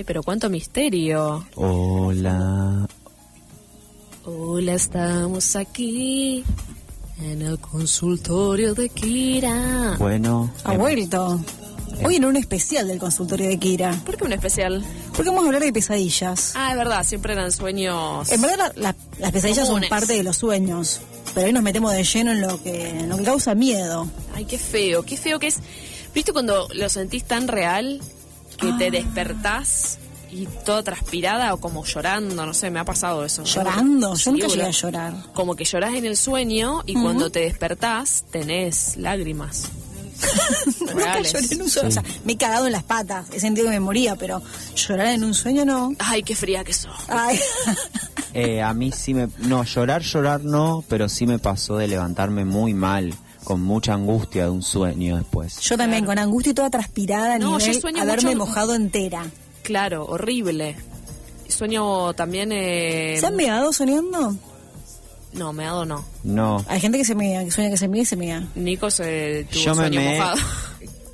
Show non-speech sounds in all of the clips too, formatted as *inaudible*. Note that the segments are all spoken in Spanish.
Ay, pero cuánto misterio. Hola. Hola, estamos aquí en el consultorio de Kira. Bueno. Ha em, vuelto. Hoy en un especial del consultorio de Kira. ¿Por qué un especial? Porque vamos a hablar de pesadillas. Ah, es verdad, siempre eran sueños. En verdad la- la- las pesadillas Comunes. son parte de los sueños. Pero hoy nos metemos de lleno en lo que, en lo que causa miedo. Ay, qué feo, qué feo que es. ¿Viste cuando lo sentís tan real que te despertás y toda transpirada o como llorando? No sé, me ha pasado eso. ¿Llorando? Yo nunca llegué a llorar. Como que llorás en el sueño y cuando te despertás tenés lágrimas. *laughs* Nunca lloré en un sueño. O sea, me he cagado en las patas. He sentido que me moría, pero llorar en un sueño no. Ay, qué fría que sos. Ay. eh, a mí sí me... No, llorar, llorar no, pero sí me pasó de levantarme muy mal, con mucha angustia de un sueño después. Yo también, con angustia y toda transpirada No, yo sueño haberme mucho- mojado entera. Claro, horrible. Sueño también. Eh... ¿Se han meado soñando? No, meado no. No. Hay gente que se mea, que sueña que se mea y se mea. Nico se tuvo Yo me sueño meé. mojado.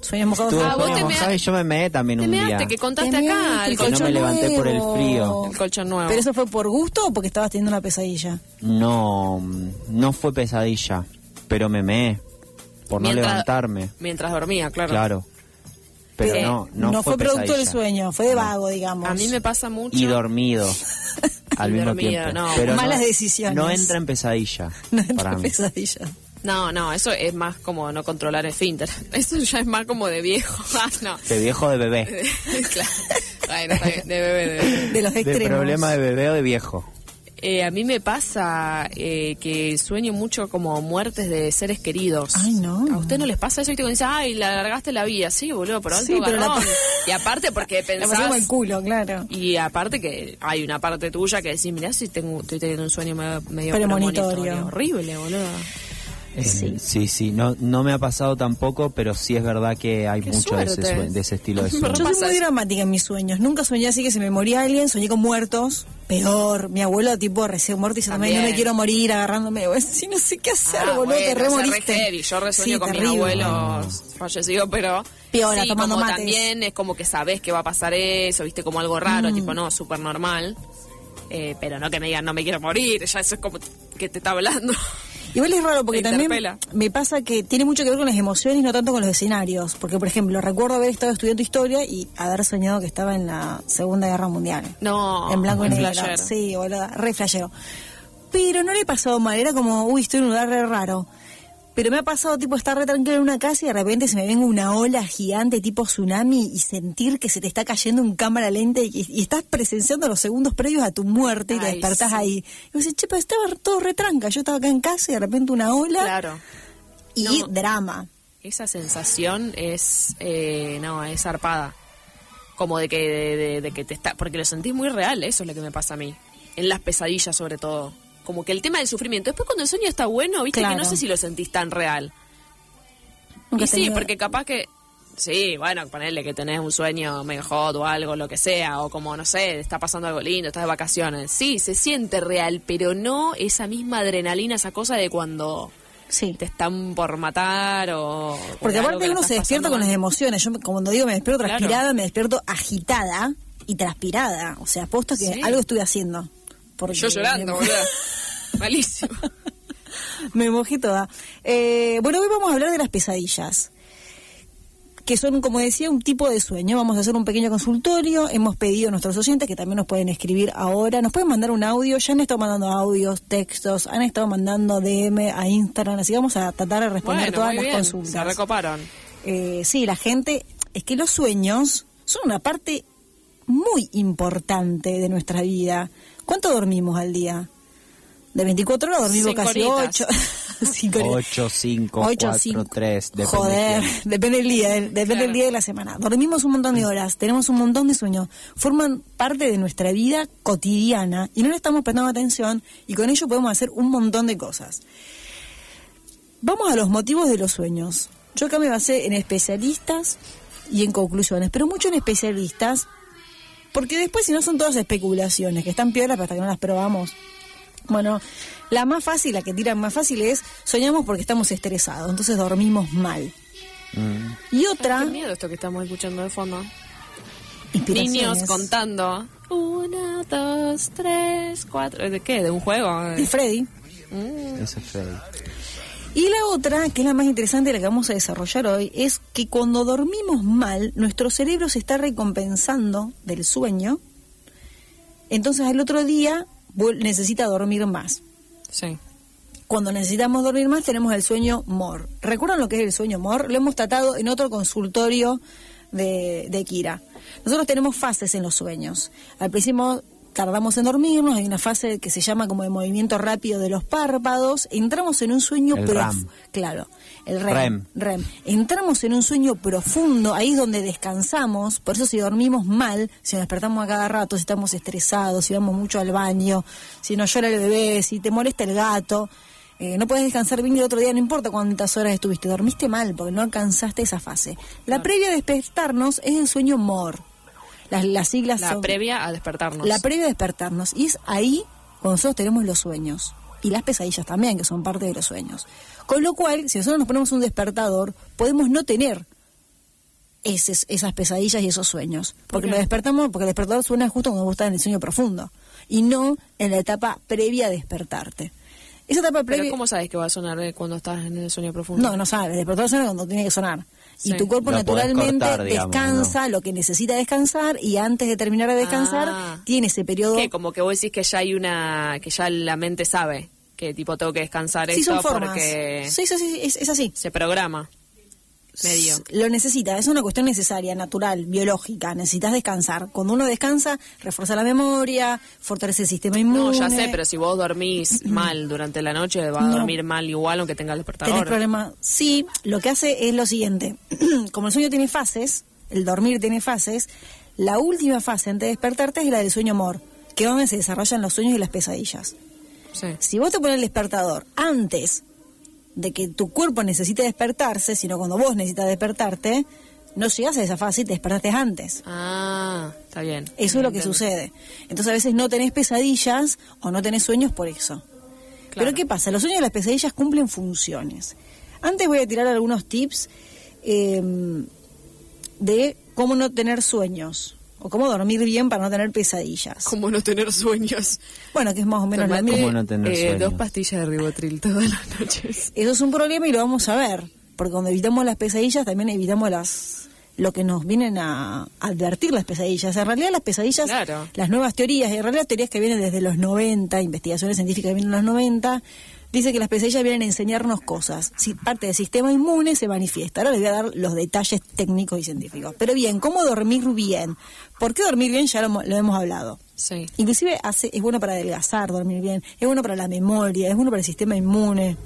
Sueños mojados. Ah, vos sueño te mojado y yo me meé también Te un día. measte, que contaste Te acá el Que no colchón, me levanté por el frío. el colchón nuevo. ¿Pero eso fue por gusto o porque estabas teniendo una pesadilla? No, no fue pesadilla, pero me meé por no levantarme. Mientras dormía, claro. Claro. Pero Eh, no, no, fue, producto del sueño, fue de vago, digamos. A mí me pasa mucho. Y dormido. *laughs* al Y mismo dormido, tiempo. no. Pero Malas no- decisiones. No entra en pesadilla. *laughs* No entra para en pesadilla. No, no, eso es más como no controlar el finter. *laughs* Eso ya es más como de viejo. Ah, no. De viejo o de bebé. claro. Ay, no. De bebé, de bebé. De los De extremos. problema de bebé o de viejo. Eh, a mí me pasa eh, que sueño mucho como muertes de seres queridos. Ay, no. ¿A usted no les pasa eso? Y te dicen, ay, la alargaste la vida. Sí, boludo, por alto Sí, pero la *laughs* Y aparte porque La pensás... el culo, claro. Y aparte que hay una parte tuya que decís, mirá si tengo, estoy teniendo un sueño medio, medio Premonitorio. premonitorio. Horrible, boludo. Eh, sí, sí, no, no me ha pasado tampoco, pero sí es verdad que hay Qué mucho de ese, de ese estilo de sueño. *laughs* Yo soy muy dramática en mis sueños. Nunca soñé así que se me moría alguien, soñé con muertos. Peor, mi abuelo tipo recién muerto y dice, también no me quiero morir agarrándome. Bueno, *laughs* sí, no sé qué hacer, Ah, boludo, te bueno, re ese re heavy. Yo resueño Sí, con mis terrible. abuelos fallecidos, pero Piola, sí, tomando como mates. también es como que sabes que va a pasar eso, viste, como algo Mm. raro, tipo, no, súper normal. Eh, pero no que me digan, no me quiero morir, ya eso es como que te está hablando. Igual es raro porque también me pasa que tiene mucho que ver con las emociones, no tanto con los escenarios. Porque, por ejemplo, recuerdo haber estado estudiando historia y haber soñado que estaba en la Segunda Guerra Mundial. No, en blanco y negro. Sí, boludo, re flashero. Pero no le he pasado mal, era como, uy, estoy en un lugar re raro. Pero me ha pasado, tipo, estar re tranquilo en una casa y de repente se me venga una ola gigante tipo tsunami y sentir que se te está cayendo en cámara lenta y, y estás presenciando los segundos previos a tu muerte y te despertás sí. ahí. Y dices, che, pero estaba todo retranca. Yo estaba acá en casa y de repente una ola Claro. y No. drama. Esa sensación es, eh, no, es zarpada. Como de que, de, de- de que te está, porque lo sentís muy real, eso es lo que me pasa a mí. En las pesadillas sobre todo. Como que el tema del sufrimiento. Después cuando el sueño está bueno, viste que Claro. no sé si lo sentís tan real. Nunca y sí, porque capaz que, sí, bueno, ponerle que tenés un sueño hot o algo, lo que sea, o como, no sé, está pasando algo lindo, estás de vacaciones. Sí, se siente real, pero no esa misma adrenalina, esa cosa de cuando Sí. te están por matar o... Porque aparte uno se despierta con las emociones. Yo, como cuando digo me despierto Claro. transpirada, me despierto agitada y transpirada. O sea, apuesto que Sí. algo estuve haciendo. Porque Yo llorando, boludo. *laughs* Malísimo. me mojé toda. Eh, bueno, hoy vamos a hablar de las pesadillas. Que son, como decía, un tipo de sueño. Vamos a hacer un pequeño consultorio. Hemos pedido a nuestros oyentes que también nos pueden escribir ahora. Nos pueden mandar un audio. Ya han estado mandando audios, textos. Han estado mandando DM a Instagram. Así que vamos a tratar de responder Bueno, todas muy las bien. consultas. Se recoparon. Eh, sí, la gente, es que los sueños son una parte muy importante de nuestra vida. ¿Cuánto dormimos al día? De 24 horas dormimos Cinco casi horitas. 8. 8, 5, 4, 3, depende. Joder, del *laughs* tiempo. depende del día, del- depende del Claro. día de la semana. Dormimos un montón de horas, tenemos un montón de sueños, forman parte de nuestra vida cotidiana y no le estamos prestando atención y con ello podemos hacer un montón de cosas. Vamos a los motivos de los sueños. Yo acá me basé en especialistas y en conclusiones, pero mucho en especialistas, porque después si no son todas especulaciones, que están peores hasta que no las probamos. Bueno, la más fácil, la que tiran más fácil es soñamos porque estamos estresados, entonces dormimos mal. Mm. Y Ay, otra, qué miedo esto que estamos escuchando de fondo. Niños contando. Uno, dos, tres, cuatro. ¿De qué? ¿De un juego? De Freddy. Mm. Ese es Freddy. Y la otra, que es la más interesante, la que vamos a desarrollar hoy, es que cuando dormimos mal, nuestro cerebro se está recompensando del sueño, entonces al otro día necesita dormir más. Sí. Cuando necesitamos dormir más tenemos el sueño MOR. ¿Recuerdan lo que es el sueño MOR? Lo hemos tratado en otro consultorio de, de Kira. Nosotros tenemos fases en los sueños. Al principio tardamos en dormirnos, hay una fase que se llama como de movimiento rápido de los párpados, entramos en un sueño El prof- RAM. Claro, el REM, REM. REM. Entramos en un sueño profundo, ahí es donde descansamos, por eso si dormimos mal, si nos despertamos a cada rato, si estamos estresados, si vamos mucho al baño, si nos llora el bebé, si te molesta el gato, eh, no puedes descansar bien y el otro día no importa cuántas horas estuviste, dormiste mal porque no alcanzaste esa fase. La previa a despertarnos es el sueño MOR. Las, las siglas La son... previa a despertarnos. La previa a despertarnos. Y es ahí cuando nosotros tenemos los sueños. Y las pesadillas también, que son parte de los sueños. Con lo cual, si nosotros nos ponemos un despertador, podemos no tener eses- esas pesadillas y esos sueños. Porque nos despertamos, porque el despertador suena justo cuando vos estás en el sueño profundo. Y no en la etapa previa a despertarte. Esa etapa Pero previa... ¿cómo sabes que va a sonar eh, cuando estás en el sueño profundo? No, no sabe. El despertador suena cuando tiene que sonar. Sí. Y tu cuerpo Lo naturalmente cortar, digamos, descansa lo que necesita descansar y antes de terminar de descansar Ah. tiene ese periodo ¿Qué? Como que vos decís que ya hay una... que ya la mente sabe que tipo tengo que descansar Sí, esto son formas. porque Sí, sí, sí, es, es así. se programa. Medio. Lo necesita, es una cuestión necesaria, natural, biológica. Necesitas descansar. Cuando uno descansa, refuerza la memoria, fortalece el sistema inmune. No, ya sé, pero si vos dormís *clears throat* mal durante la noche, vas a No. dormir mal igual aunque tengas el ¿Tenés despertador. problema? Sí, lo que hace es lo siguiente. *clears throat* Como el sueño tiene fases, el dormir tiene fases, la última fase antes de despertarte es la del sueño amor, que es donde se desarrollan los sueños y las pesadillas. Sí. Si vos te pones el despertador antes de que tu cuerpo necesite despertarse, sino cuando vos necesitas despertarte, no llegas a esa fase y te despertaste antes. Ah, está bien. Eso es lo que sucede. Entonces a veces no tenés pesadillas o no tenés sueños por eso. Claro. Pero ¿qué pasa? Los sueños y las pesadillas cumplen funciones. Antes voy a tirar algunos tips eh, de cómo no tener sueños o cómo dormir bien para no tener pesadillas. ¿Cómo no tener sueños? Bueno, que es más o menos lo Tomate, mismo. ¿Cómo no tener eh, sueños? dos pastillas de ribotril todas las noches. Eso es un problema y lo vamos a ver, porque cuando evitamos las pesadillas también evitamos las lo que nos vienen a advertir las pesadillas. En realidad las pesadillas, Claro. las nuevas teorías, en realidad teorías que vienen desde los 90, investigaciones científicas que vienen de los 90, dice que las pesadillas vienen a enseñarnos cosas. Si parte del sistema inmune se manifiesta. Ahora les voy a dar los detalles técnicos y científicos. Pero bien, ¿cómo dormir bien? ¿Por qué dormir bien? Ya lo, hemos- lo hemos hablado. Sí. Inclusive hace, es bueno para adelgazar, dormir bien, es bueno para la memoria, es bueno para el sistema inmune.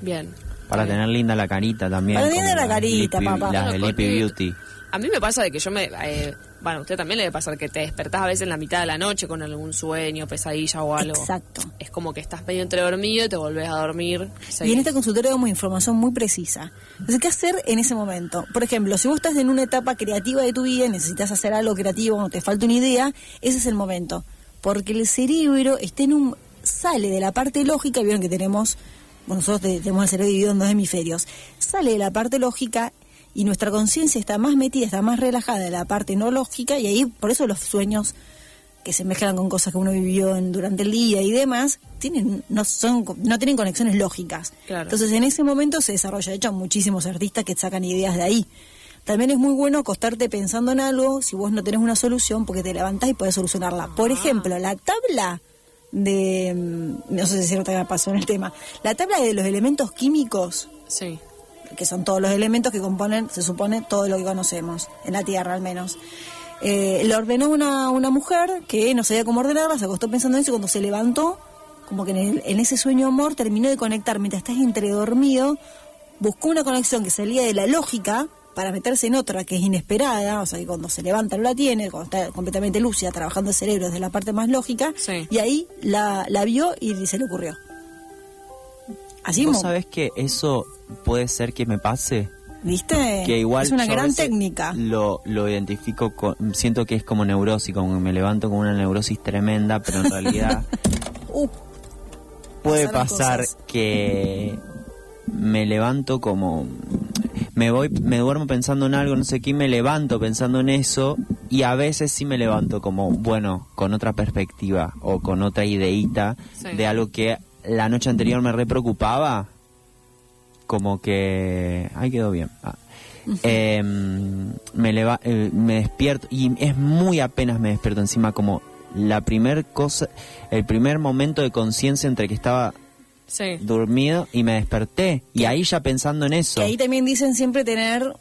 Bien. Para tener linda la carita también. Para tener la carita, papá. Las de Beauty. A mí me pasa de que yo me... eh, bueno, a usted también le debe pasar que te despertás a veces en la mitad de la noche con algún sueño, pesadilla o algo. Exacto. Es como que estás medio entre dormido y te volvés a dormir. Y en este consultorio damos información muy precisa. Entonces, ¿qué hacer en ese momento? Por ejemplo, si vos estás en una etapa creativa de tu vida y necesitas hacer algo creativo o te falta una idea, ese es el momento. Porque el cerebro está en un sale de la parte lógica, vieron que tenemos, bueno, nosotros te- tenemos el cerebro dividido en dos hemisferios, sale de la parte lógica y nuestra conciencia está más metida, está más relajada en la parte no lógica y ahí por eso los sueños que se mezclan con cosas que uno vivió en- durante el día y demás, tienen, no son, no tienen conexiones lógicas. Claro. Entonces en ese momento se desarrolla, de hecho, muchísimos artistas que sacan ideas de ahí. También es muy bueno acostarte pensando en algo si vos no tenés una solución, porque te levantás y podés solucionarla. Por ejemplo, la tabla de, mm, no sé si no te pasó en el tema, la tabla de los elementos químicos, Sí. Que son todos los elementos que componen, se supone, todo lo que conocemos, en la Tierra al menos. Eh, le ordenó una, una mujer que no sabía cómo ordenarla, se acostó pensando en eso y cuando se levantó, como que en, el- en ese sueño amor terminó de conectar mientras estás entre dormido, buscó una conexión que salía de la lógica para meterse en otra que es inesperada, o sea que cuando se levanta no la tiene, cuando está completamente lúcida, trabajando el cerebro desde la parte más lógica, Sí. y ahí la, la vio y se le ocurrió. Así ¿Vos sabés que eso puede ser que me pase? ¿viste? Que igual es una gran técnica. Lo, lo identifico con, siento que es como neurosis, como que me levanto con una neurosis tremenda, pero en realidad *laughs* Uh, puede pasar cosas. que me levanto como me voy me duermo pensando en algo no sé qué y me levanto pensando en eso y a veces sí me levanto como, bueno, con otra perspectiva o con otra ideita Sí. de algo que la noche anterior me re preocupaba, como que... Ay, quedó bien. Ah. Em, me, leva- eh, me despierto y es muy apenas me despierto encima como la primer cosa, el primer momento de conciencia entre que estaba Sí. dormido y me desperté y ahí ya pensando en eso. Que ahí también dicen siempre tener,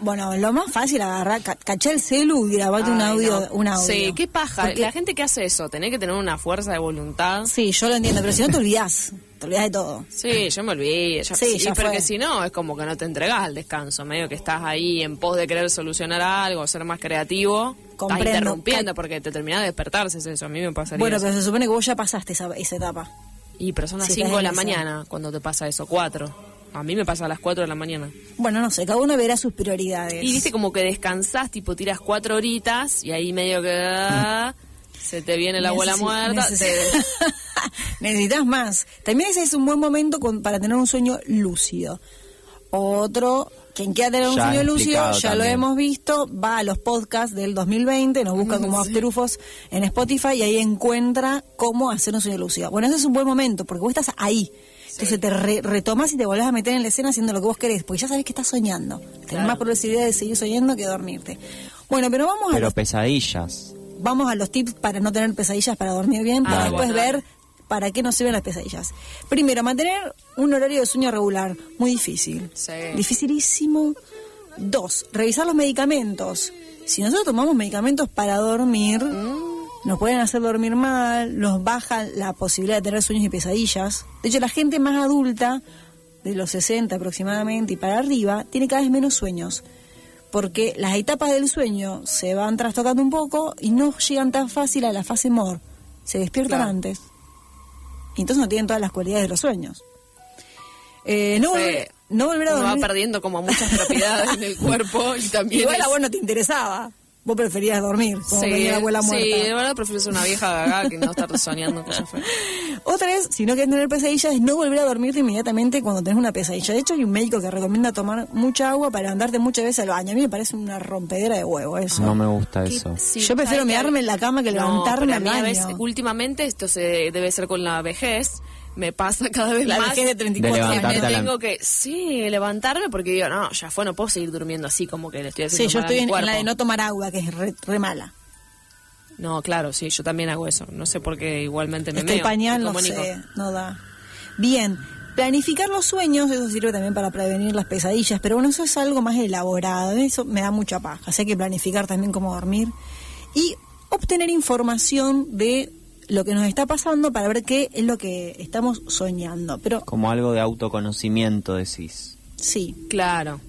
bueno, lo más fácil agarrar, ca- cachar el celu y grabarte un audio, no. un audio. Sí, qué paja. Porque- La gente que hace eso, tenés que tener una fuerza de voluntad. Sí, yo lo entiendo, pero si no te olvidás, te olvidás de todo. Sí, yo me olvidé. Ya, Sí, sí, ya porque si no, es como que no te entregas al descanso. Medio que estás ahí en pos de querer solucionar algo, ser más creativo. Comprendo. Estás interrumpiendo porque te terminás de despertarse. es Eso a mí me pasaría. Bueno, eso. pero se supone que vos ya pasaste esa, esa etapa. Y pero son las si 5 estás de la mañana cuando te pasa eso. 4. A mí me pasa a las 4 de la mañana. Bueno, no sé, cada uno verá sus prioridades. Y viste como que descansás, tipo tiras 4 horitas y ahí medio que... ah, se te viene la abuela muerta. te- *laughs* Necesitas más. También ese es un buen momento con- para tener un sueño lúcido. Otro, quien quiera tener un Ya sueño lúcido, ya lo hemos visto, va a los podcasts del 2020, nos busca como After UFOs en Spotify y ahí encuentra cómo hacer un sueño lúcido. Bueno, ese es un buen momento porque vos estás ahí. Entonces te re- retomas y te volvés a meter en la escena haciendo lo que vos querés, porque ya sabés que estás soñando. Tenés Claro. más probabilidad de seguir soñando que dormirte. Bueno, pero vamos a Pero los pesadillas. vamos a los tips para no tener pesadillas, para dormir bien, para Ah, después bueno. ver para qué nos sirven las pesadillas. Primero, mantener un horario de sueño regular, muy difícil. Sí. Dificilísimo. Dos, revisar los medicamentos. Si nosotros tomamos medicamentos para dormir, nos pueden hacer dormir mal, nos baja la posibilidad de tener sueños y pesadillas. De hecho, la gente más adulta, de los 60 aproximadamente y para arriba, tiene cada vez menos sueños porque las etapas del sueño se van trastocando un poco y no llegan tan fácil a la fase MOR. Se despiertan Claro. antes. Y entonces no tienen todas las cualidades de los sueños. Eh, no, volver, no volver a Uno va dormir. perdiendo como muchas propiedades en el cuerpo y también Igual es- a vos no te interesaba. Vos preferías dormir, como Sí, venía la abuela sí, muerta. de verdad prefiero ser una vieja gaga que no estar soñando cosas *laughs* feas. Otra vez, si no quieres tener pesadillas, es no volver a dormirte inmediatamente cuando tenés una pesadilla. De hecho, hay un médico que recomienda tomar mucha agua para andarte muchas veces al baño. A mí me parece una rompedera de huevo eso. No me gusta eso. Sí, Yo prefiero mearme en la cama que No, levantarme pero a al baño. veces, últimamente, esto se debe ser con la vejez, me pasa cada vez La más. de 34 De me tengo que, sí, levantarme porque digo, no, ya fue, no puedo seguir durmiendo así como que le estoy Sí, haciendo yo mal a estoy en, la de no tomar agua, que es re, re mala. No, claro, sí, yo también hago eso. No sé por qué igualmente me Es que el meo, pañal, me no sé, no da. Bien, planificar los sueños, eso sirve también para prevenir las pesadillas, pero bueno, eso es algo más elaborado, eso me da mucha paja, así hay que planificar también cómo dormir y obtener información de lo que nos está pasando para ver qué es lo que estamos soñando. Pero Como algo de autoconocimiento, decís. sí, Claro.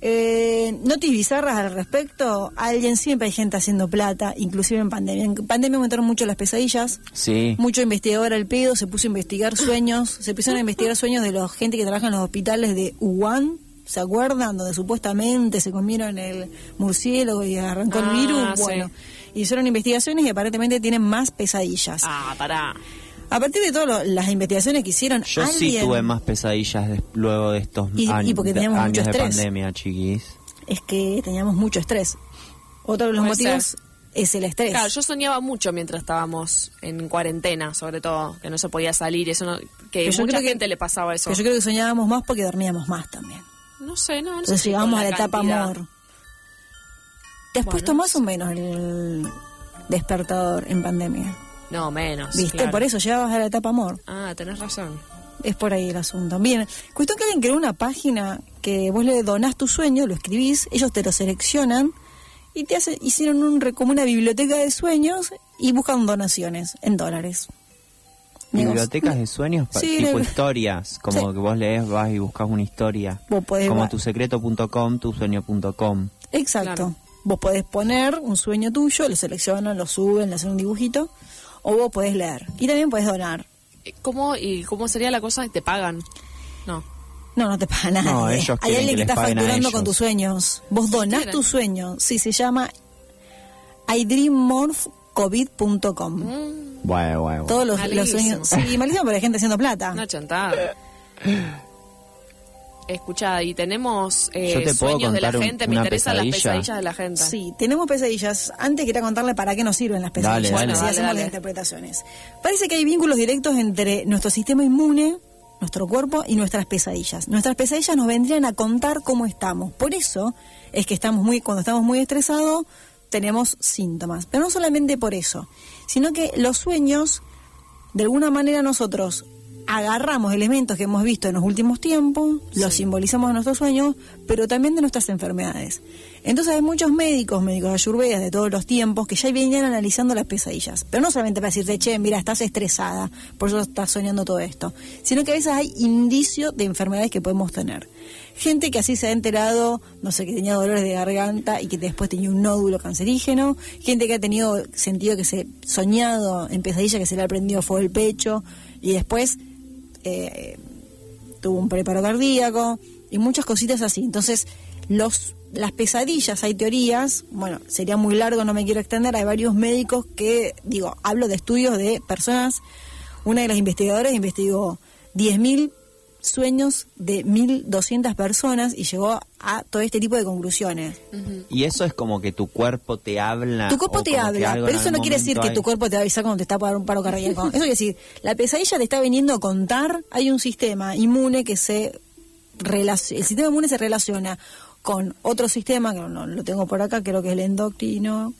Eh, notis bizarras al respecto. Alguien siempre hay gente haciendo plata, inclusive en pandemia. En pandemia aumentaron mucho las pesadillas. Sí. Mucho investigador al pedo se puso a investigar sueños. Se empezaron a investigar sueños de la gente que trabaja en los hospitales de Wuhan. ¿Se acuerdan? Donde supuestamente se comieron el murciélago y arrancó Ah, el virus. sí. Hicieron investigaciones y aparentemente tienen más pesadillas. Ah, pará. A partir de todas las investigaciones que hicieron, Yo sí tuve más pesadillas luego de estos Y- y años, porque de, teníamos mucho años de estrés. pandemia, chiquis. es que teníamos mucho estrés. Otro de los Puede motivos ser. es el estrés. Claro, yo soñaba mucho mientras estábamos en cuarentena, sobre todo, que no se podía salir, eso no, que yo mucha creo que- gente le pasaba eso. Yo creo que soñábamos más porque dormíamos más también. No sé, no, no sé. Entonces si llegamos con a la etapa amor. ¿Te has Bueno, puesto más o menos el despertador en pandemia? No, menos. ¿Viste? claro. Por eso llegabas a la etapa amor. Ah, tenés razón. Es por ahí el asunto. Bien, cuestión que alguien creó una página que vos le donás tu sueño, lo escribís, ellos te lo seleccionan y te hacen, hicieron un, re- como una biblioteca de sueños y buscan donaciones en dólares. Bibliotecas de sueños, Sí, tipo historias, como Sí. que vos lees, vas y buscas una historia. Vos podés como va- tusecreto.com, tusueño.com. Exacto. Claro. Vos podés poner un sueño tuyo, lo seleccionan, lo suben, le hacen un dibujito, o vos podés leer. Y también podés donar. Eh, ¿Cómo, ¿Y cómo sería la cosa? ¿Te pagan? No. No, no te paga nada. No, ellos Hay alguien que está facturando con tus sueños. Vos donás quieren? tu sueño. Sí, se llama idreammorphcovid.com. Bueno, bueno. Todos los, sueños. Sí, malísimo, pero hay gente haciendo plata. Una chantada. *laughs* Escucha, y tenemos eh, Yo te puedo sueños de la contar un- gente, me interesan las pesadilla. pesadillas de la gente. Sí, tenemos pesadillas. Antes quería contarle para qué nos sirven las pesadillas. Dale, Dale, hacemos dale. las interpretaciones. Parece que hay vínculos directos entre nuestro sistema inmune, nuestro cuerpo y nuestras pesadillas. Nuestras pesadillas nos vendrían a contar cómo estamos. Por eso es que estamos muy, cuando estamos muy estresados, tenemos síntomas. Pero no solamente por eso, sino que los sueños, de alguna manera nosotros agarramos elementos que hemos visto en los últimos tiempos, los simbolizamos en nuestros sueños, pero también de nuestras enfermedades. Entonces hay muchos médicos, médicos ayurvedas de todos los tiempos, que ya venían analizando las pesadillas. Pero no solamente para decirte, che, mira, estás estresada, por eso estás soñando todo esto, sino que a veces hay indicio de enfermedades que podemos tener. Gente que así se ha enterado, no sé, que tenía dolores de garganta y que después tenía un nódulo cancerígeno. Gente que ha tenido sentido que se soñado en pesadilla que se le ha prendido fuego el pecho y después eh, tuvo un preparo cardíaco y muchas cositas así. Entonces, los las pesadillas, hay teorías, bueno, sería muy largo, no me quiero extender, hay varios médicos que, digo, hablo de estudios de personas, una de las investigadoras investigó 10.000 sueños de 1.200 personas y llegó a todo este tipo de conclusiones. Y eso es como que tu cuerpo te habla. Tu cuerpo te habla, pero eso no quiere decir que tu cuerpo te va a avisar cuando te está por un paro cardíaco. Eso quiere decir, la pesadilla te está viniendo a contar, hay un sistema inmune que se relac- el sistema inmune se relaciona con otro sistema, que no lo tengo por acá, creo que es el endocrino,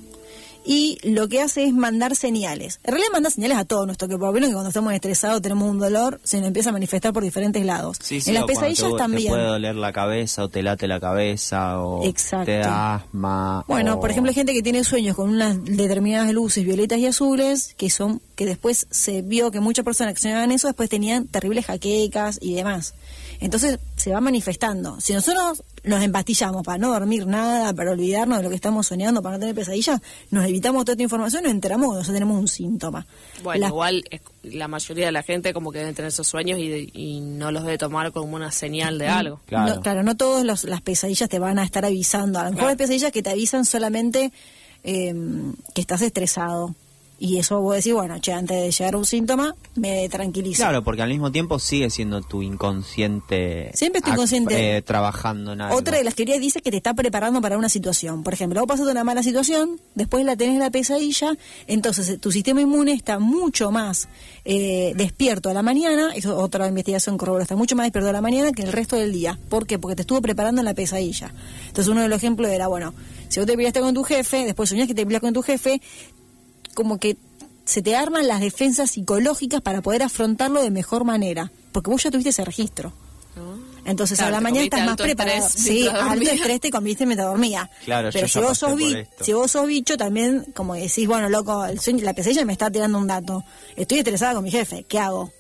y lo que hace es mandar señales. En realidad manda señales a todo nuestro cuerpo. Vieron que cuando estamos estresados, tenemos un dolor, se nos empieza a manifestar por diferentes lados. Sí, sí, en las pesadillas te, te también. puede doler la cabeza o te late la cabeza o Exacto. te da asma. Bueno, o- por ejemplo, hay gente que tiene sueños con unas determinadas luces violetas y azules, que son que después se vio que muchas personas que soñaban eso después tenían terribles jaquecas y demás. Entonces se va manifestando. Si nosotros nos empastillamos para no dormir nada, para olvidarnos de lo que estamos soñando, para no tener pesadillas, nos evitamos toda esta información nos enteramos cuando ya tenemos un síntoma. Bueno, La- igual es- la mayoría de la gente como que debe tener esos sueños y, y no los debe tomar como una señal de algo. Claro. No, claro, no todas las pesadillas te van a estar avisando. A lo mejor Claro. hay pesadillas que te avisan solamente eh, que estás estresado. Y eso vos decís, bueno, che, antes de llegar a un síntoma, me tranquilizo. Claro, porque al mismo tiempo sigue siendo tu inconsciente. Siempre tu inconsciente. eh, trabajando en algo. Otra de las teorías dice que te está preparando para una situación. Por ejemplo, vos pasaste una mala situación, después la tenés la pesadilla, entonces eh, tu sistema inmune está mucho más eh, despierto a la mañana, eso es otra investigación corrobora, está mucho más despierto a la mañana que el resto del día. ¿Por qué? Porque te estuvo preparando en la pesadilla. Entonces uno de los ejemplos era, bueno, si vos te peleaste con tu jefe, después soñás que te peleas con tu jefe, como que se te arman las defensas psicológicas para poder afrontarlo de mejor manera, porque vos ya tuviste ese registro. Entonces Claro, a la mañana estás más preparado. Sí, alto estrés te comiste mientras dormía. Claro, Pero yo si ya vos pasé sos por bi- esto. si vos sos bicho también, como decís, bueno, loco, el sueño- la pesadilla me está tirando un dato. Estoy estresada con mi jefe, ¿qué hago?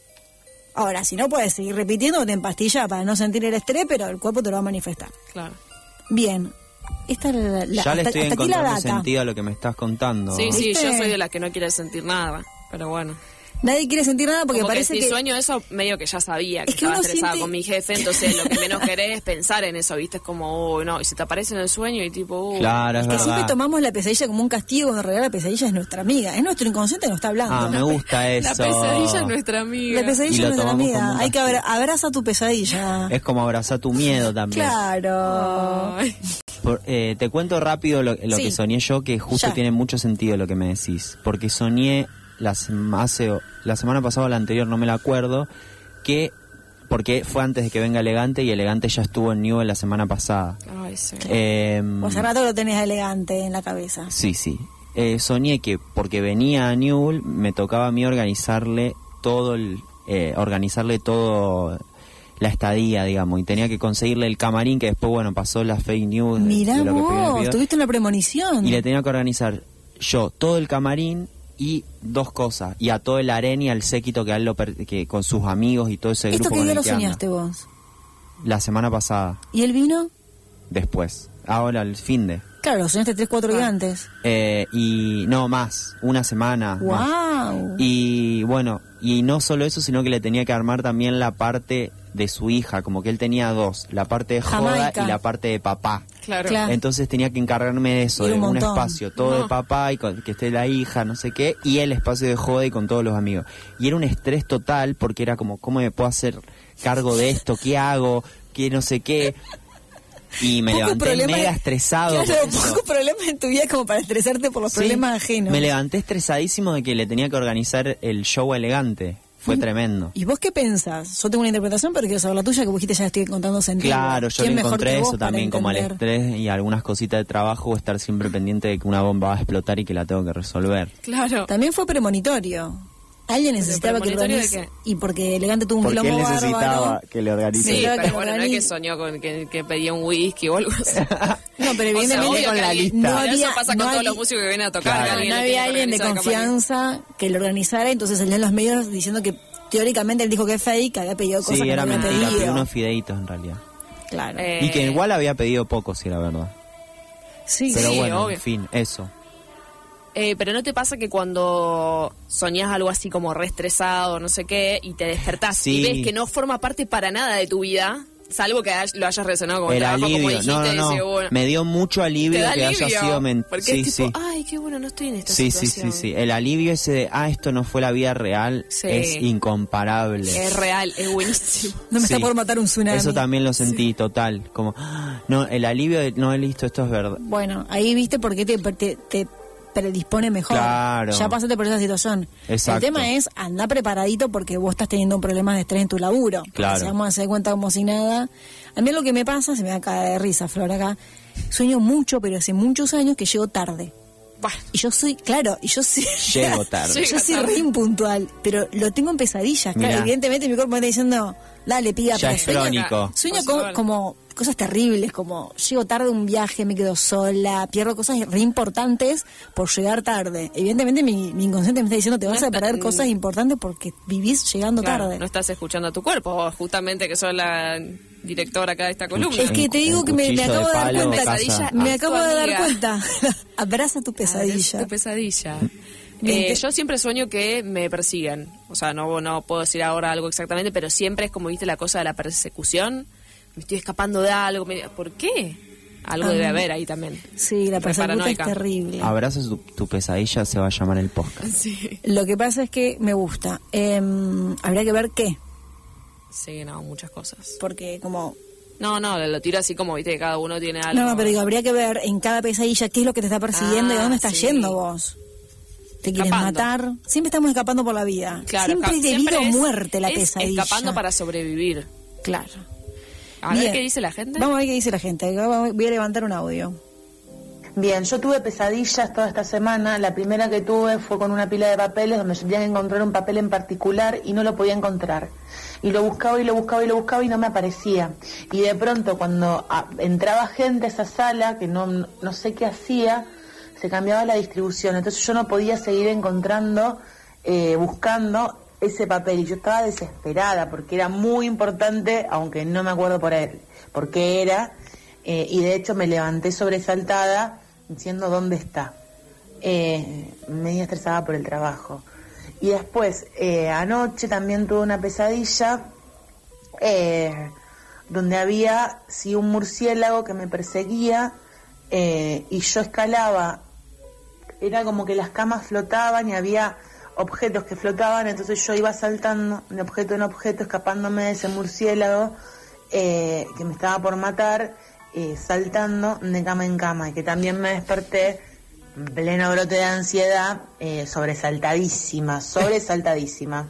Ahora, si no puedes seguir repitiendo, te empastilla para no sentir el estrés, pero el cuerpo te lo va a manifestar. Claro. Bien. Esta es la, la- ya le hasta, estoy hasta aquí la encontrando sentido a lo que me estás contando. Sí, sí, ¿Viste? yo soy de las que no quiere sentir nada, pero bueno. Nadie quiere sentir nada porque Como parece que que... si sueño eso, medio que ya sabía que, Es que estaba estresada siente- con mi jefe, entonces lo que menos querés es pensar en eso, ¿viste? Es como, uy, no, y se te aparece en el sueño y tipo, uy. Claro, es que verdad. siempre tomamos la pesadilla como un castigo, en realidad la pesadilla es nuestra amiga, es nuestro inconsciente que nos está hablando. Ah, me gusta eso. La pesadilla es nuestra amiga. La pesadilla es nuestra amiga. Hay que abra- castigo. abraza tu pesadilla. Es como abrazar tu miedo también. Claro. Ay. Por- eh, te cuento rápido lo, lo Sí. que soñé yo, que justo Ya. tiene mucho sentido lo que me decís. Porque soñé la, sem- hace, la semana pasada o la anterior, no me la acuerdo, que. Porque fue antes de que venga Elegante y Elegante ya estuvo en Newell la semana pasada. Ay, sí. Eh, hace rato lo tenés elegante en la cabeza. Sí, sí. Eh, soñé que porque venía a Newell me tocaba a mí organizarle todo el, eh, organizarle todo la estadía, digamos, y tenía que conseguirle el camarín que después, bueno, pasó la fake news. de- Mirá de vos, pidió. tuviste una premonición. Y le tenía que organizar yo todo el camarín y dos cosas, y a todo el harén y al séquito que a él lo per- que con sus amigos y todo ese ¿Esto grupo qué con día lo que anda. soñaste vos? La semana pasada, ¿Y el vino? después. Ahora el fin de. Claro, lo soñaste tres, cuatro días antes. Eh, y no más, una semana. más. ¡Wow! Y bueno, y no solo eso, sino que le tenía que armar también la parte de su hija, como que él tenía dos, la parte de joda Jamaica. y la parte de papá. Claro. Claro. Entonces tenía que encargarme de eso, Y de un espacio, todo No. de papá y con- que esté la hija, no sé qué, y el espacio de joda y con todos los amigos. Y era un estrés total porque era como, ¿cómo me puedo hacer cargo de esto? ¿Qué hago? que no sé qué. Y me Poco levanté problema- mega estresado. Claro, poco problema en tu vida como para estresarte por los Sí, problemas ajenos. Me levanté estresadísimo de que le tenía que organizar el show elegante. Fue tremendo. ¿Y vos qué pensás? Yo tengo una interpretación, pero quiero saber la tuya, que vos dijiste ya estoy contando sentido. Claro, yo ¿Quién le encontré eso también, como el entender? estrés y algunas cositas de trabajo, estar siempre pendiente de que una bomba va a explotar y que la tengo que resolver. Claro. También fue premonitorio. Alguien necesitaba que de organice. Y porque Elegante tuvo un Porque él quilombo necesitaba bárbaro. que le organice. Sí, Necesitaba que pero bueno, no es que soñó con que, que pedía un whisky o algo así. *laughs* No, pero O sea, evidentemente con la alguien- lista. no pero había, eso pasa no con todos había- los músicos que vienen a tocar. Claro. no había alguien de confianza que lo organizara, entonces salió en los medios diciendo que teóricamente él dijo que es fake, que había pedido cosas Sí, que era no había mentira, pedido. pidió unos fideitos en realidad. Claro. Eh, Y que igual había pedido poco, si era verdad. sí, Pero sí, bueno, obvio. en fin, eso. Eh, pero ¿no te pasa que cuando soñás algo así como re estresado, no sé qué, y te despertás Sí. y ves que no forma parte para nada de tu vida, salvo que hay- lo hayas relacionado con el trabajo, como alivio, dijiste, no, no, no. bueno, Me dio mucho alivio que alivio, haya sido men- porque Sí, es tipo, sí. ay, qué bueno, no estoy en esta Sí, sí, situación. sí, sí. El alivio ese de, ah, esto no fue la vida real, Sí. es incomparable. Es real, es buenísimo. *laughs* No me está por matar un tsunami. Eso también lo sentí total. Como, ah, no, el alivio de, no, listo, esto es verdad. Bueno, ahí viste por qué te, te, te predispone mejor. Claro. Ya pasaste por esa situación. Exacto. El tema es andar preparadito porque vos estás teniendo un problema de estrés en tu laburo. Claro. Si vamos a hacer cuenta como si nada. A mí lo que me pasa, se me da cara de risa, Flor, acá. Sueño mucho, pero hace muchos años que llego tarde. Bah, Y yo soy, claro, y yo soy. *laughs* Llego tarde. *laughs* yo soy re impuntual, pero lo tengo en pesadillas. Claro, evidentemente mi cuerpo me está diciendo, dale, pida, Ya es sueño- crónico. Sueño Pues como cosas terribles, como llego tarde a un viaje, me quedo sola, pierdo cosas re importantes por llegar tarde. Evidentemente mi, mi inconsciente me está diciendo, te vas a perder cosas importantes porque vivís llegando claro, tarde. no estás escuchando a tu cuerpo, vos, justamente que sos la directora acá de esta columna. Es que te digo que me, me de acabo de dar cuenta, casa. me acabo de dar cuenta. *laughs* Abraza tu pesadilla. Tu pesadilla. *laughs* Eh, yo siempre sueño que me persigan. O sea, no, no puedo decir ahora algo exactamente, pero siempre es como viste la cosa de la persecución. Me estoy escapando de algo. me- ¿Por qué? Algo Ah. debe haber ahí también. Sí, la Re persecución es terrible. Abraza tu, tu pesadilla, se va a llamar el podcast. *laughs* Sí. Lo que pasa es que me gusta. Em, habría que ver qué, Sí, no, muchas cosas. porque como... No, no, lo tiro así como, viste, que cada uno tiene algo. No, no, pero digo, habría que ver en cada pesadilla qué es lo que te está persiguiendo y a Ah, dónde estás sí. yendo vos. ¿Te Escapando. matar? Siempre estamos escapando por la vida. Claro, siempre es de vida o es- muerte la es pesadilla. escapando para sobrevivir. Claro. A ver qué dice la gente. Vamos a ver qué dice la gente. Voy a levantar un audio. Bien, yo tuve pesadillas toda esta semana. La primera que tuve fue con una pila de papeles donde yo tenía que encontrar un papel en particular y no lo podía encontrar. Y lo buscaba y lo buscaba y lo buscaba y no me aparecía. Y de pronto cuando ah, entraba gente a esa sala, que no, no sé qué hacía, se cambiaba la distribución. Entonces yo no podía seguir encontrando, eh, buscando ese papel. Y yo estaba desesperada porque era muy importante, aunque no me acuerdo por, él, por qué era. Eh, y de hecho me levanté sobresaltada diciendo dónde está. Eh, media estresada por el trabajo. Y después, eh, anoche también tuve una pesadilla eh, donde había sí, un murciélago que me perseguía y yo escalaba. Era como que las camas flotaban y había objetos que flotaban, entonces yo iba saltando de objeto en objeto, escapándome de ese murciélago eh, que me estaba por matar, eh, saltando de cama en cama, y que también me desperté en pleno brote de ansiedad, eh, sobresaltadísima, sobresaltadísima.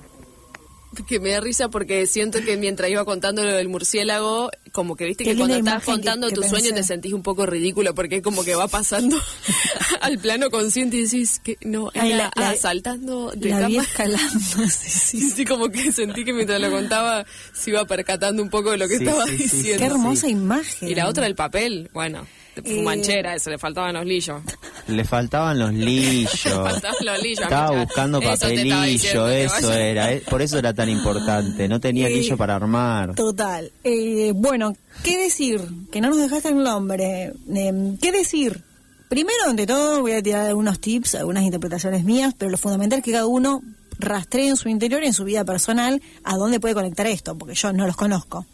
Que me da risa porque siento que mientras iba contando lo del murciélago, como que viste Qué que cuando estás imagen que- contando que tu sueño te sentís un poco ridículo porque es como que va pasando *laughs* al plano consciente y decís que no, Ay, era la- la- ah, saltando de La cama. escalando. *laughs* sí, sí. Sí, sí, como que sentí que mientras lo contaba se iba percatando un poco de lo que Sí, estaba sí, sí, sí. diciendo. Qué hermosa imagen. Y la otra, el papel, bueno, fumanchera, eso, le faltaban los lillos. *laughs* Le faltaban los lillos. Le faltaban los lillos. Estaba buscando Eso papelillo, diciendo, eso era. eh, Por eso era tan importante. No tenía Eh, lillo para armar. Total. Eh, bueno, ¿qué decir? Que no nos dejaste el nombre. Eh, ¿Qué decir? Primero, ante todo, voy a tirar algunos tips, algunas interpretaciones mías, pero lo fundamental es que cada uno rastree en su interior y en su vida personal a dónde puede conectar esto, porque yo no los conozco.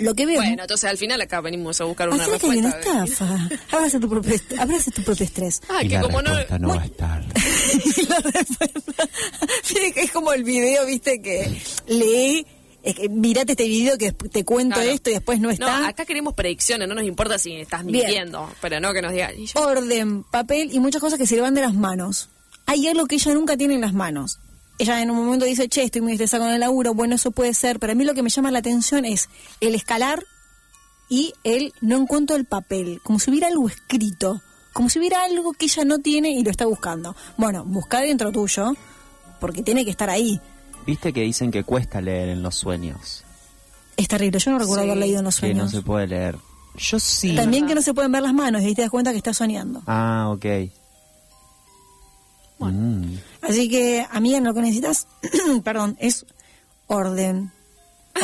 Lo que veo... Bueno, entonces al final acá venimos a buscar una que hay una respuesta. estafa. Abraza tu propio, abraza tu propio estrés. Ah, y que la como no... respuesta no, va a estar. *laughs* Y la respuesta- *laughs* es como el video, viste, que es que mirate este video que te cuento Claro. esto y después no está. No, acá queremos predicciones, no nos importa si estás Bien. mintiendo, pero no que nos yo- orden, papel y muchas cosas que se le van de las manos. Hay algo que ella nunca tiene en las manos. Ella en un momento dice, che, estoy muy estresada con el laburo, bueno, eso puede ser, pero a mí lo que me llama la atención es el escalar y el no encuentro el papel, como si hubiera algo escrito, como si hubiera algo que ella no tiene y lo está buscando. Bueno, busca dentro tuyo, porque tiene que estar ahí. Viste que dicen que cuesta leer en los sueños. Es terrible, yo no recuerdo Sí, haber leído en los Que no sueños. se puede leer. Yo sí. También que no se pueden ver las manos y ahí te das cuenta que estás soñando. Ah, ok. Mm. Así que, amiga, lo que necesitas, *clears throat* perdón, es orden.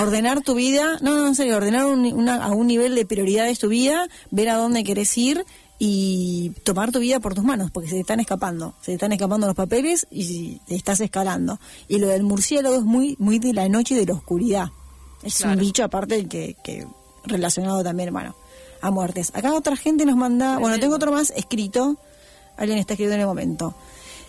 Ordenar tu vida, no, no, en serio, ordenar un- una- a un nivel de prioridades tu vida, ver a dónde querés ir y tomar tu vida por tus manos, porque se te están escapando, se te están escapando los papeles y te estás escalando. Y lo del murciélago es muy, muy de la noche y de la oscuridad. Es un bicho aparte que, que relacionado también, bueno, a muertes. Acá otra gente nos manda, bueno, tengo otro más escrito, alguien está escribiendo en el momento.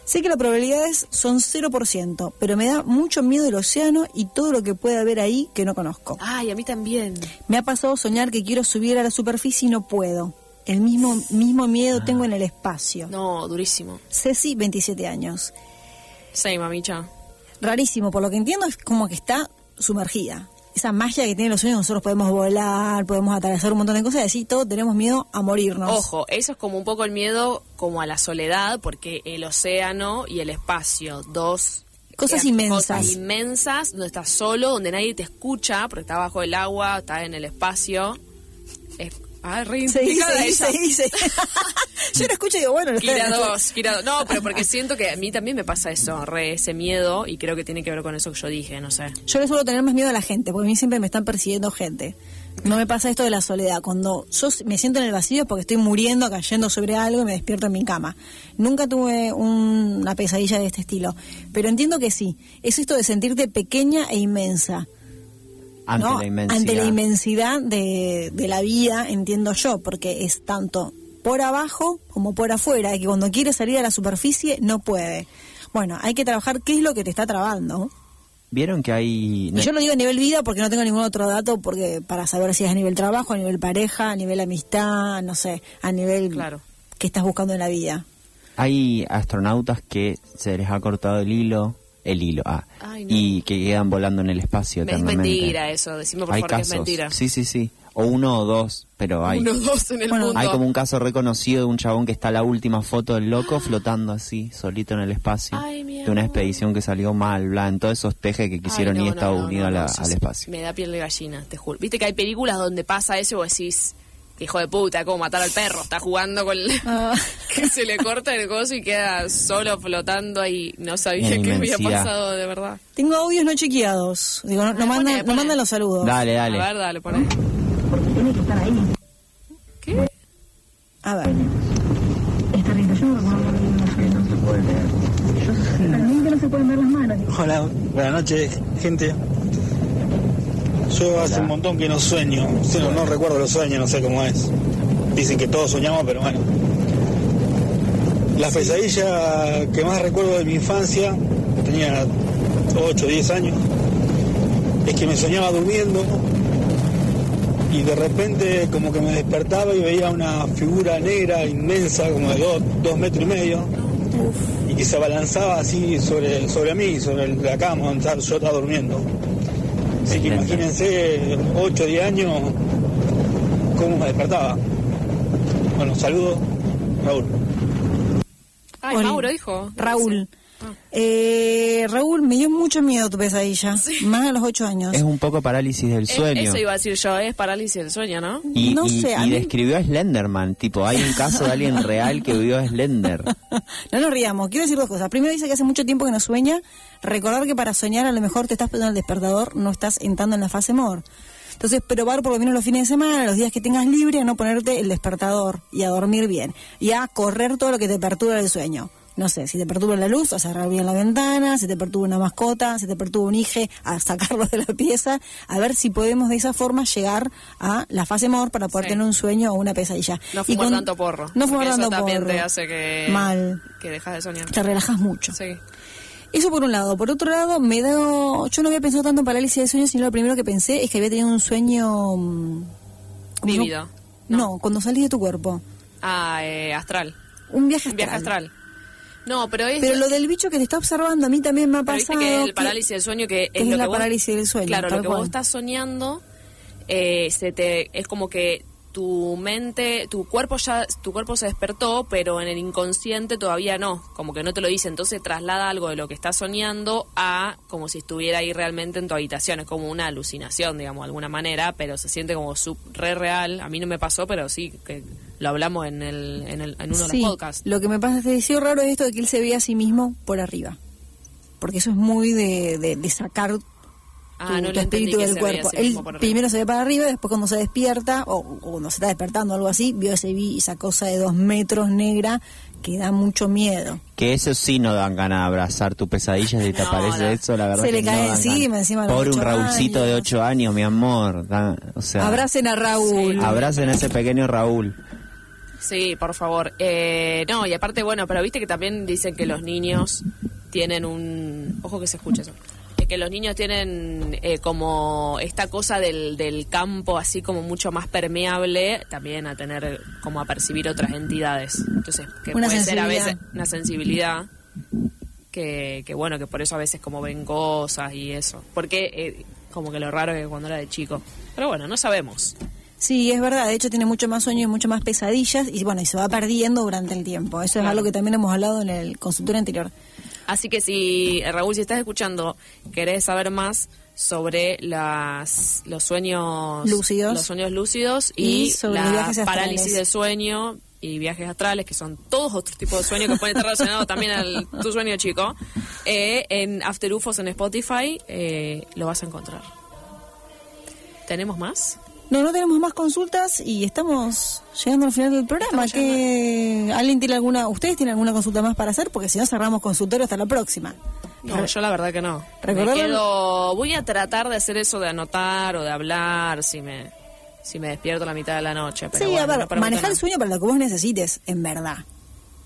Sé que las probabilidades son 0%, pero me da mucho miedo el océano y todo lo que puede haber ahí que no conozco. Ay, a mí también. Me ha pasado soñar que quiero subir a la superficie y no puedo. El mismo, mismo miedo tengo en el espacio. No, durísimo. Ceci, 27 años. Sí, mamicha. Rarísimo, por lo que entiendo es como que está sumergida. Esa magia que tienen los sueños, nosotros podemos volar, podemos atravesar un montón de cosas y así todos tenemos miedo a morirnos. Ojo, eso es como un poco el miedo como a la soledad, porque el océano y el espacio, dos Cosas inmensas. cosas inmensas, donde estás solo, donde nadie te escucha, porque estás bajo el agua, estás en el espacio. Es, ah, re Se dice, identificada se dice, ella. *laughs* dice. Yo lo escucho y digo, bueno, Kira estoy- 2, Kira 2. No, pero porque siento que a mí también me pasa eso, re ese miedo, y creo que tiene que ver con eso que yo dije, no sé. Yo le suelo tener más miedo a la gente, porque a mí siempre me están persiguiendo gente. No me pasa esto de la soledad. Cuando yo me siento en el vacío es porque estoy muriendo, cayendo sobre algo y me despierto en mi cama. Nunca tuve un- una pesadilla de este estilo. Pero entiendo que sí. Es esto de sentirte pequeña e inmensa. Ante ¿no? la inmensidad. Ante la inmensidad de, de la vida, entiendo yo, porque es tanto por abajo como por afuera, y que cuando quiere salir a la superficie no puede. Bueno, hay que trabajar qué es lo que te está trabando. Vieron que hay. Y yo lo digo a nivel vida porque no tengo ningún otro dato porque para saber si es a nivel trabajo, a nivel pareja, a nivel amistad, no sé, a nivel Claro. que estás buscando en la vida. Hay astronautas que se les ha cortado el hilo, el hilo, ah, Ay, no. y que quedan volando en el espacio Es eternamente. mentira eso, decime por hay favor que casos, es mentira. sí, sí, sí, o uno o dos, pero hay. Uno dos en el Bueno, mundo. Hay como un caso reconocido de un chabón que está la última foto del loco flotando así, solito en el espacio. Ay, mi de una amor. expedición que salió mal, bla, en todos esos tejes que quisieron Ay, no, ir a no, Estados no, Unidos no, a la- no, eso al es- espacio. Me da piel de gallina, te juro. Viste que hay películas donde pasa eso y vos decís, hijo de puta, como matar al perro. Está jugando con... el- Ah. *laughs* que se le corta el gozo y queda solo flotando ahí. No sabía que había pasado de verdad. Tengo audios no chequeados. Digo, no, no Ah, mandan, pone, no mandan los saludos. Dale, dale. A ver, dale, poné. porque tiene que estar ahí. ¿Qué? A ver. Es terrible, yo no no sé, no se puede leer. Yo. También que no se pueden ver las manos. Hola, buenas noches, gente. Yo hace un montón que no sueño, Sí, no, no recuerdo los sueños, no sé cómo es. Dicen que todos soñamos, pero bueno. La pesadilla que más recuerdo de mi infancia, tenía 8 o 10 años, es que me soñaba durmiendo y de repente como que me despertaba y veía una figura negra inmensa, como de 2 metros y medio, y que se abalanzaba así sobre, sobre mí, sobre la cama donde yo estaba durmiendo. Así que imagínense, 8 o 10 años, cómo me despertaba. Bueno, saludos, Raúl. Ay. Mauro dijo. Raúl. Eh, Raúl, me dio mucho miedo tu pesadilla. Más a los ocho años. Es un poco parálisis del Eh, sueño. Eso iba a decir yo, es parálisis del sueño, ¿no? Y, No y- sé, a y mí- describió a Slenderman, tipo, hay un caso de alguien real que vio a Slender. *laughs* No nos riamos, quiero decir dos cosas. Primero dice que hace mucho tiempo que no sueña. Recordar que para soñar a lo mejor te estás poniendo el despertador, no estás entrando en la fase mor. Entonces, probar por lo menos los fines de semana, los días que tengas libre, a no ponerte el despertador y a dormir bien. Y a correr todo lo que te perturba el sueño. No sé, si te perturba la luz, a cerrar bien la ventana, si te perturba una mascota, si te perturba un hijo, a sacarlo de la pieza, a ver si podemos de esa forma llegar a la fase mor para poder Sí. tener un sueño o una pesadilla. No Y fumar con- tanto porro. No fumar eso tanto también porro. te hace que... Mal. Que dejas de soñar. Te relajas mucho. Sí. Eso por un lado. Por otro lado, me da. Yo no había pensado tanto en parálisis de sueño, sino lo primero que pensé es que había tenido un sueño. mm, ¿cómo se Vívido. No. cuando salís de tu cuerpo. Ah, eh, astral. Un viaje Un astral. viaje astral. No, pero es... Pero lo del bicho que te está observando a mí también me ha pero viste pasado. que el que- parálisis del sueño que que es, es lo la que vos- parálisis del sueño, Claro, lo que cual. vos estás soñando eh, se te es como que tu mente, tu cuerpo ya, tu cuerpo se despertó, pero en el inconsciente todavía no, como que no te lo dice, entonces traslada algo de lo que estás soñando a como si estuviera ahí realmente en tu habitación, es como una alucinación, digamos, de alguna manera, pero se siente como sub, re real, a mí no me pasó, pero sí que lo hablamos en, el, en, el, en uno de Sí, los podcasts. Lo que me pareció raro es esto de que él se ve a sí mismo por arriba. Porque eso es muy de, de, de sacar tu, Ah, no tu espíritu del cuerpo. Él por primero se ve para arriba, después cuando se despierta, o, o cuando se está despertando o algo así, vio ese vi- esa cosa de dos metros negra que da mucho miedo. Que eso sí no dan ganas de abrazar tu pesadilla si te *laughs* No, aparece no. eso, la verdad. Se que le cae encima, encima Pobre un Raúlcito de años. 8 años, mi amor. da- o sea, Abracen a Raúl. abracen a ese pequeño Raúl. Sí, por favor. Eh, no, y aparte, bueno, pero viste que también dicen que los niños tienen un... Ojo que se escucha eso. Eh, Que los niños tienen eh, como esta cosa del, del campo así como mucho más permeable también a tener como a percibir otras entidades. Entonces, que Una puede ser a veces una sensibilidad que, que bueno, que por eso a veces como ven cosas y eso. Porque eh, como que lo raro es que cuando era de chico. Pero bueno, no sabemos. Sí, es verdad. De hecho, tiene mucho más sueño y mucho más pesadillas. Y bueno, y se va perdiendo durante el tiempo. Eso es Claro. algo que también hemos hablado en el consultorio anterior. Así que si, eh, Raúl, si estás escuchando, querés saber más sobre las, los sueños Lúcidos. los sueños lúcidos y, Y sobre la parálisis del sueño y viajes astrales, que son todos otros tipos de sueños que pueden estar relacionados *laughs* también al tu sueño chico, eh, en After UFOs en Spotify eh, lo vas a encontrar. ¿Tenemos más? No, no tenemos más consultas y estamos llegando al final del programa. Que ¿Alguien tiene alguna, ustedes tienen alguna consulta más para hacer? Porque si no cerramos consultorio hasta la próxima. No, yo la verdad que no. Me quedo, voy a tratar de hacer eso de anotar o de hablar si me si me despierto a la mitad de la noche. Pero sí, bueno, a ver, no manejar el sueño para lo que vos necesites, en verdad.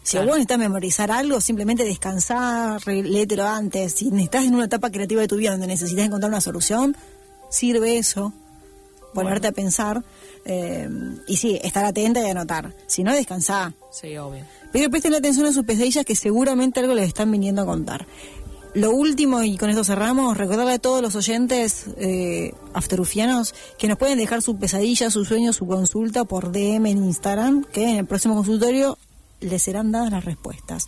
Si Claro. vos necesitas memorizar algo, simplemente descansar, léetelo antes. Si estás en una etapa creativa de tu vida donde necesitas encontrar una solución, sirve eso, ponerte a pensar. eh, y sí, estar atenta y anotar. Si no, descansá. Sí, obvio. Pero presten atención a sus pesadillas que seguramente algo les están viniendo a contar. Lo último, y con esto cerramos, recordarle a todos los oyentes eh, afterufianos que nos pueden dejar su pesadilla, su sueño, su consulta por DM en Instagram, que en el próximo consultorio les serán dadas las respuestas.